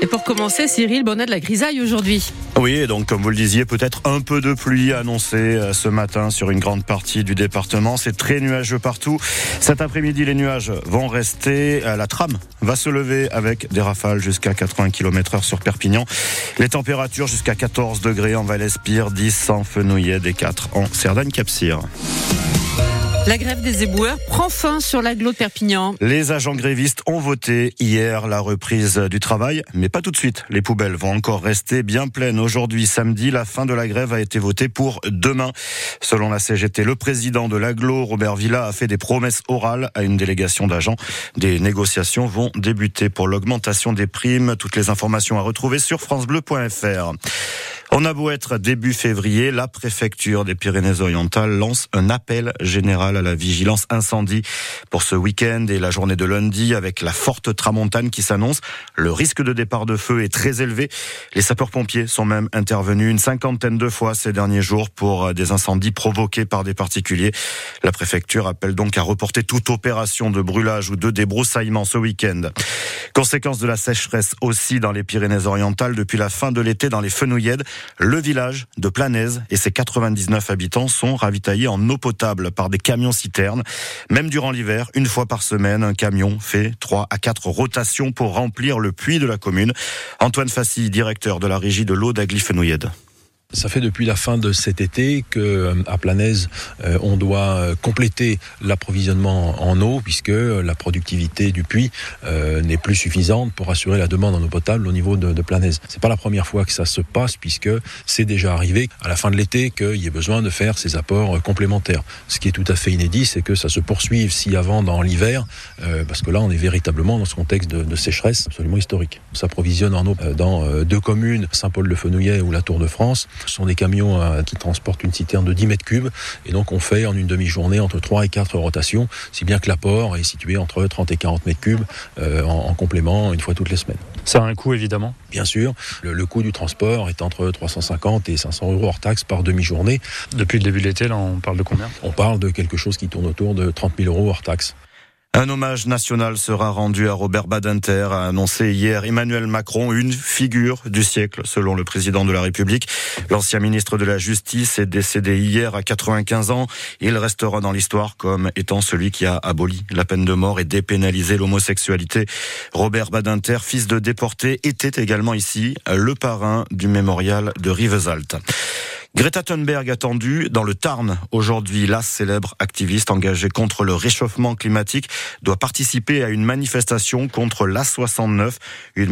Et pour commencer, Cyril, bonnet de la grisaille aujourd'hui. Oui, donc comme vous le disiez, peut-être un peu de pluie annoncée euh, ce matin sur une grande partie du département. C'est très nuageux partout. Cet après-midi, les nuages vont rester. Euh, la trame va se lever avec des rafales jusqu'à 80 km heure sur Perpignan. Les températures jusqu'à 14 degrés en Val-Espire, 10 en Fenouillet et 4 en Cerdagne-Capcir. La grève des éboueurs prend fin sur l'agglo de Perpignan. Les agents grévistes ont voté hier la reprise du travail, mais pas tout de suite. Les poubelles vont encore rester bien pleines. Aujourd'hui, samedi, la fin de la grève a été votée pour demain. Selon la CGT, le président de l'agglo, Robert Villa, a fait des promesses orales à une délégation d'agents. Des négociations vont débuter pour l'augmentation des primes. Toutes les informations à retrouver sur francebleu.fr. On a beau être début février, la préfecture des Pyrénées-Orientales lance un appel général à la vigilance incendie pour ce week-end et la journée de lundi avec la forte tramontane qui s'annonce. Le risque de départ de feu est très élevé. Les sapeurs-pompiers sont même intervenus une cinquantaine de fois ces derniers jours pour des incendies provoqués par des particuliers. La préfecture appelle donc à reporter toute opération de brûlage ou de débroussaillement ce week-end. Conséquence de la sécheresse aussi dans les Pyrénées-Orientales depuis la fin de l'été dans les Fenouillèdes. Le village de Planaise et ses 99 habitants sont ravitaillés en eau potable par des camions citernes. Même durant l'hiver, une fois par semaine, un camion fait 3 à 4 rotations pour remplir le puits de la commune. Antoine Fassi, directeur de la régie de l'eau d'Agli-Fenouillède. Ça fait depuis la fin de cet été que euh, à Planaise, euh, on doit euh, compléter l'approvisionnement en eau puisque la productivité du puits n'est plus suffisante pour assurer la demande en eau potable au niveau de, de Planaise. C'est pas la première fois que ça se passe puisque c'est déjà arrivé à la fin de l'été qu'il y ait besoin de faire ces apports complémentaires. Ce qui est tout à fait inédit, c'est que ça se poursuive si avant dans l'hiver, parce que là on est véritablement dans ce contexte de, de sécheresse absolument historique. On s'approvisionne en eau dans deux communes, Saint-Paul-de-Fenouillet ou la Tour de France. Ce sont des camions euh, qui transportent une citerne de 10 mètres cubes. Et donc, on fait en une demi-journée entre 3 et 4 rotations, si bien que l'apport est situé entre 30 et 40 mètres cubes euh, en, complément une fois toutes les semaines. Ça a un coût, évidemment? Bien sûr. Le, coût du transport est entre 350 et 500 euros hors taxe par demi-journée. Depuis le début de l'été, là, on parle de combien? On parle de quelque chose qui tourne autour de 30 000 euros hors taxe. Un hommage national sera rendu à Robert Badinter, a annoncé hier Emmanuel Macron, une figure du siècle selon le président de la République. L'ancien ministre de la Justice est décédé hier à 95 ans. Il restera dans l'histoire comme étant celui qui a aboli la peine de mort et dépénalisé l'homosexualité. Robert Badinter, fils de déporté, était également ici le parrain du mémorial de Rivesaltes. Greta Thunberg attendue dans le Tarn aujourd'hui. La célèbre activiste engagée contre le réchauffement climatique doit participer à une manifestation contre l'A69, une,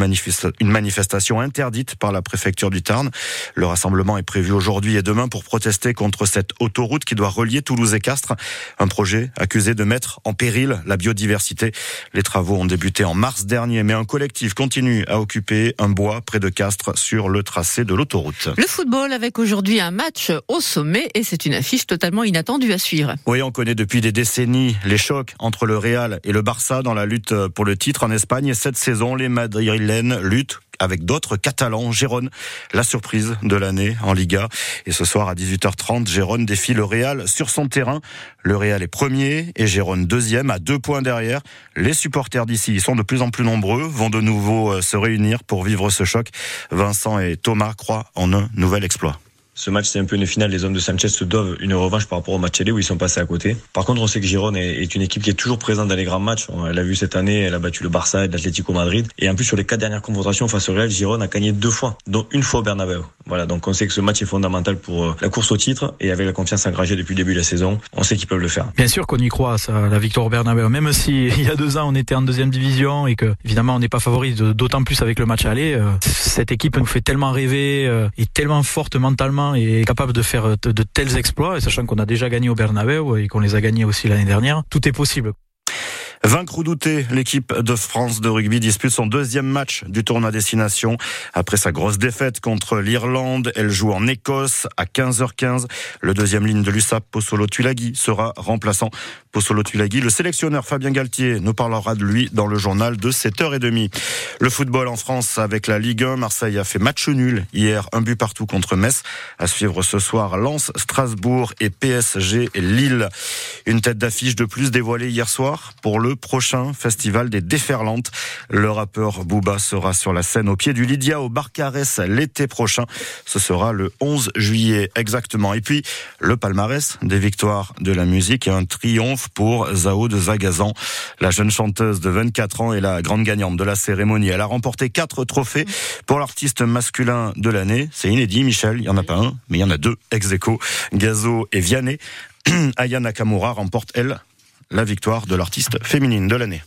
manifestation interdite par la préfecture du Tarn. Le rassemblement est prévu aujourd'hui et demain pour protester contre cette autoroute qui doit relier Toulouse et Castres, un projet accusé de mettre en péril la biodiversité. Les travaux ont débuté en mars dernier, mais un collectif continue à occuper un bois près de Castres sur le tracé de l'autoroute. Le football avec aujourd'hui un match au sommet et c'est une affiche totalement inattendue à suivre. Oui, on connaît depuis des décennies les chocs entre le Real et le Barça dans la lutte pour le titre en Espagne. Et cette saison, les Madrilènes luttent avec d'autres Catalans. Gérone, la surprise de l'année en Liga. Et ce soir à 18h30, Gérone défie le Real sur son terrain. Le Real est premier et Gérone deuxième à deux points derrière. Les supporters d'ici sont de plus en plus nombreux, vont de nouveau euh, se réunir pour vivre ce choc. Vincent et Thomas croient en un nouvel exploit. Ce match, c'est un peu une finale. Les hommes de Sanchez se doivent une revanche par rapport au match aller où ils sont passés à côté. Par contre, on sait que Giron est, une équipe qui est toujours présente dans les grands matchs. Elle l'a vu cette année, elle a battu le Barça et l'Atlético Madrid. Et en plus, sur les quatre dernières confrontations face au Real, Giron a gagné deux fois, dont une fois au Bernabeu. Voilà, donc on sait que ce match est fondamental pour euh, la course au titre et avec la confiance engagée depuis le début de la saison, on sait qu'ils peuvent le faire. Bien sûr qu'on y croit, ça, la victoire au Bernabeu. Même si il y a deux ans on était en deuxième division et que évidemment on n'est pas favori, d'autant plus avec le match aller. Euh, cette équipe nous fait tellement rêver, euh, est tellement forte mentalement et capable de faire de tels exploits. Et sachant qu'on a déjà gagné au Bernabeu et qu'on les a gagnés aussi l'année dernière, tout est possible. Vaincre ou douter, l'équipe de France de rugby dispute son deuxième match du tournoi destination. Après sa grosse défaite contre l'Irlande, elle joue en Écosse à 15h15. Le deuxième ligne de l'USAP, Possolo Tulagi, sera remplaçant. Possolo Tulagi, le sélectionneur Fabien Galtier nous parlera de lui dans le journal de 7h30. Le football en France avec la Ligue 1, Marseille a fait match nul hier, un but partout contre Metz. À suivre ce soir, Lens, Strasbourg et PSG Lille. Une tête d'affiche de plus dévoilée hier soir pour le prochain festival des Déferlantes. Le rappeur Booba sera sur la scène au pied du Lydia au Barcarès l'été prochain. Ce sera le 11 juillet exactement. Et puis, le palmarès des victoires de la musique et un triomphe pour Zao de Zagazan. La jeune chanteuse de 24 ans est la grande gagnante de la cérémonie. Elle a remporté quatre trophées pour l'artiste masculin de l'année. C'est inédit, Michel. Il n'y en a pas un, mais il y en a deux. Ex Gazo et Vianney. Aya Nakamura remporte, elle, la victoire de l'artiste féminine de l'année.